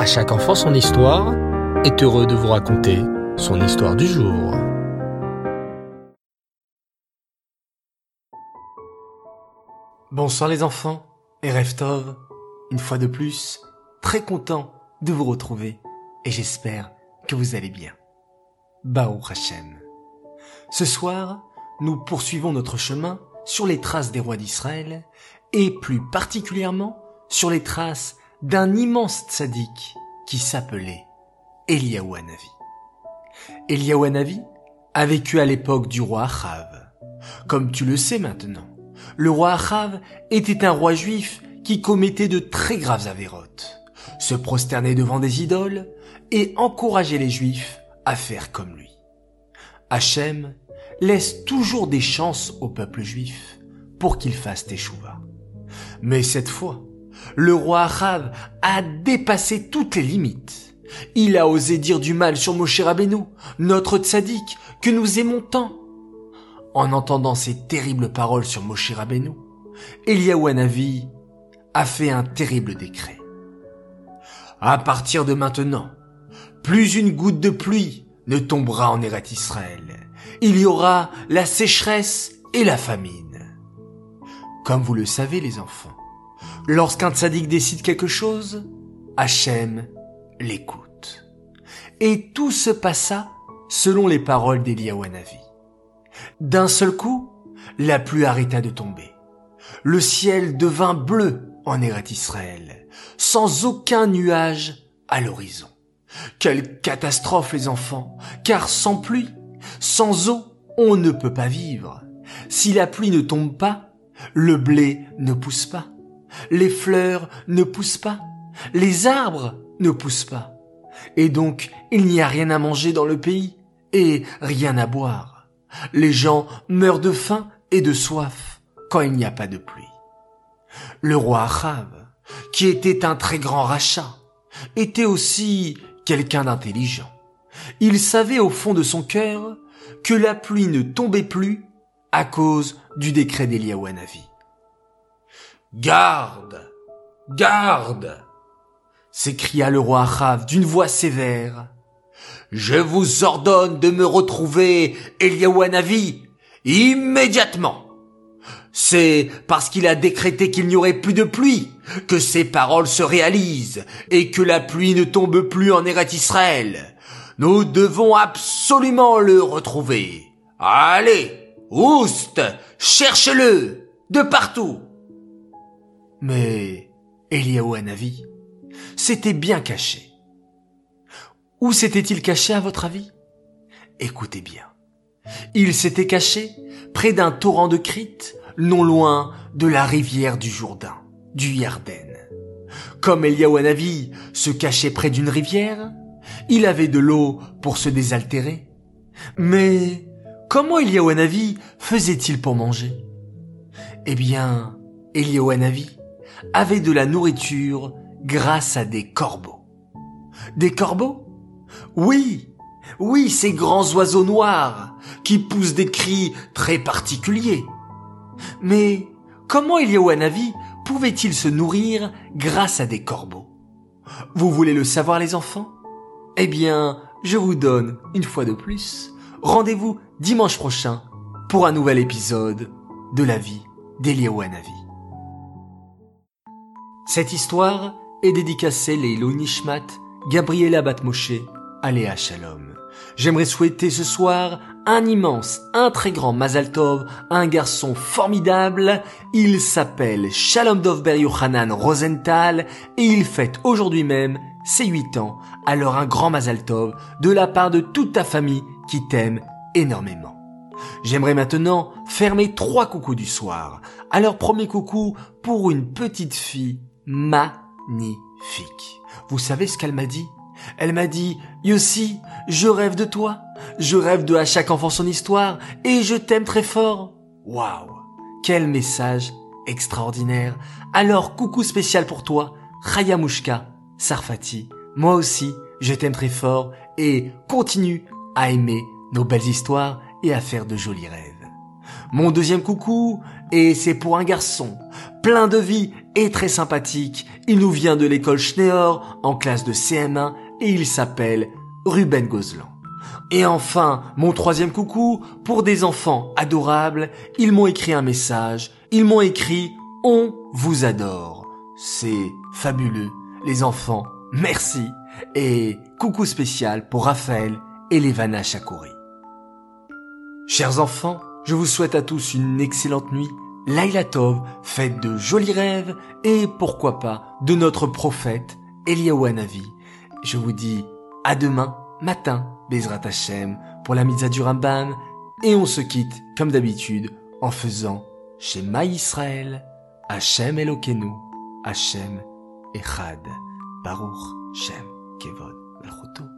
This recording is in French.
À chaque enfant son histoire est heureux de vous raconter son histoire du jour. Bonsoir les enfants et Reftov, une fois de plus, très content de vous retrouver et j'espère que vous allez bien. Baou Hashem. Ce soir, nous poursuivons notre chemin sur les traces des rois d'Israël et plus particulièrement sur les traces d'un immense tzaddik qui s'appelait. Eliyahu Hanavi a vécu à l'époque du roi Achav. Comme tu le sais maintenant, le roi Achav était un roi juif qui commettait de très graves avérotes, se prosternait devant des idoles et encourageait les juifs à faire comme lui. Hachem laisse toujours des chances au peuple juif pour qu'il fasse teshuva. Mais cette fois, le roi Achav a dépassé toutes les limites. Il a osé dire du mal sur Moshe Rabbeinu, notre tzaddik, que nous aimons tant. En entendant ces terribles paroles sur Moshe Rabbeinu, Eliyahu Hanavi a fait un terrible décret. À partir de maintenant, plus une goutte de pluie ne tombera en Eret Israël. Il y aura la sécheresse et la famine. Comme vous le savez les enfants, lorsqu'un tzaddik décide quelque chose, Hachem l'écoute. Et tout se passa selon les paroles d'Eliyahu Hanavi. D'un seul coup, la pluie arrêta de tomber. Le ciel devint bleu en Eret Israël, sans aucun nuage à l'horizon. Quelle catastrophe les enfants, car sans pluie, sans eau, on ne peut pas vivre. Si la pluie ne tombe pas, le blé ne pousse pas, les fleurs ne poussent pas, les arbres ne poussent pas. Et donc, il n'y a rien à manger dans le pays et rien à boire. Les gens meurent de faim et de soif quand il n'y a pas de pluie. Le roi Achav, qui était un très grand rachat, était aussi quelqu'un d'intelligent. Il savait au fond de son cœur que la pluie ne tombait plus à cause du décret d'Eliyahu Hanavi. Garde! Garde! s'écria le roi Achav d'une voix sévère. Je vous ordonne de me retrouver Eliyahu Hanavi immédiatement. C'est parce qu'il a décrété qu'il n'y aurait plus de pluie que ses paroles se réalisent et que la pluie ne tombe plus en Eret Israël. Nous devons absolument le retrouver. Allez, oust, cherchez-le de partout. Mais Eliaou Hanavi s'était bien caché. Où s'était-il caché à votre avis? Écoutez bien. Il s'était caché près d'un torrent de Crite, non loin de la rivière du Jourdain, du Yarden. Comme Eliaou Hanavi se cachait près d'une rivière, il avait de l'eau pour se désaltérer. Mais comment Eliaou Hanavi faisait-il pour manger? Eh bien, Eliaou Hanavi avait de la nourriture grâce à des corbeaux. Des corbeaux? Oui, oui, ces grands oiseaux noirs qui poussent des cris très particuliers. Mais comment Eliaou Hanavi pouvait-il se nourrir grâce à des corbeaux? Vous voulez le savoir les enfants? Eh bien, je vous donne, une fois de plus, rendez-vous dimanche prochain pour un nouvel épisode de la vie d'Eliaou Hanavi. Cette histoire est dédicacée les Nishmat, Gabriela Batmoshe, Aléa Shalom. J'aimerais souhaiter ce soir un immense, un très grand Mazal Tov, un garçon formidable. Il s'appelle Shalom Dovber Yohanan Rosenthal et il fête aujourd'hui même ses 8 ans. Alors un grand Mazal Tov de la part de toute ta famille qui t'aime énormément. J'aimerais maintenant faire mes trois coucous du soir. Alors premier coucou pour une petite fille magnifique. Vous savez ce qu'elle m'a dit? Elle m'a dit, Yossi, je rêve de toi. Je rêve de à chaque enfant son histoire et je t'aime très fort. Waouh Quel message extraordinaire. Alors coucou spécial pour toi, Mushka, Sarfati. Moi aussi, je t'aime très fort et continue à aimer nos belles histoires et à faire de jolis rêves. Mon deuxième coucou, et c'est pour un garçon, plein de vie et très sympathique. Il nous vient de l'école Schneor en classe de CM1 et il s'appelle Ruben Gozlan. Et enfin, mon troisième coucou, pour des enfants adorables, ils m'ont écrit un message, ils m'ont écrit « On vous adore ». C'est fabuleux, les enfants, merci. Et coucou spécial pour Raphaël et Levana Chakouri. Chers enfants, je vous souhaite à tous une excellente nuit. Laila Tov, de jolis rêves et pourquoi pas de notre prophète Eliyahu. Je vous dis à demain matin, Bezrat Hashem, pour la mitzvah du et on se quitte comme d'habitude en faisant Shema Israël, Hashem Elokenu, Hashem Echad, Baruch Shem Kevod Malchuto.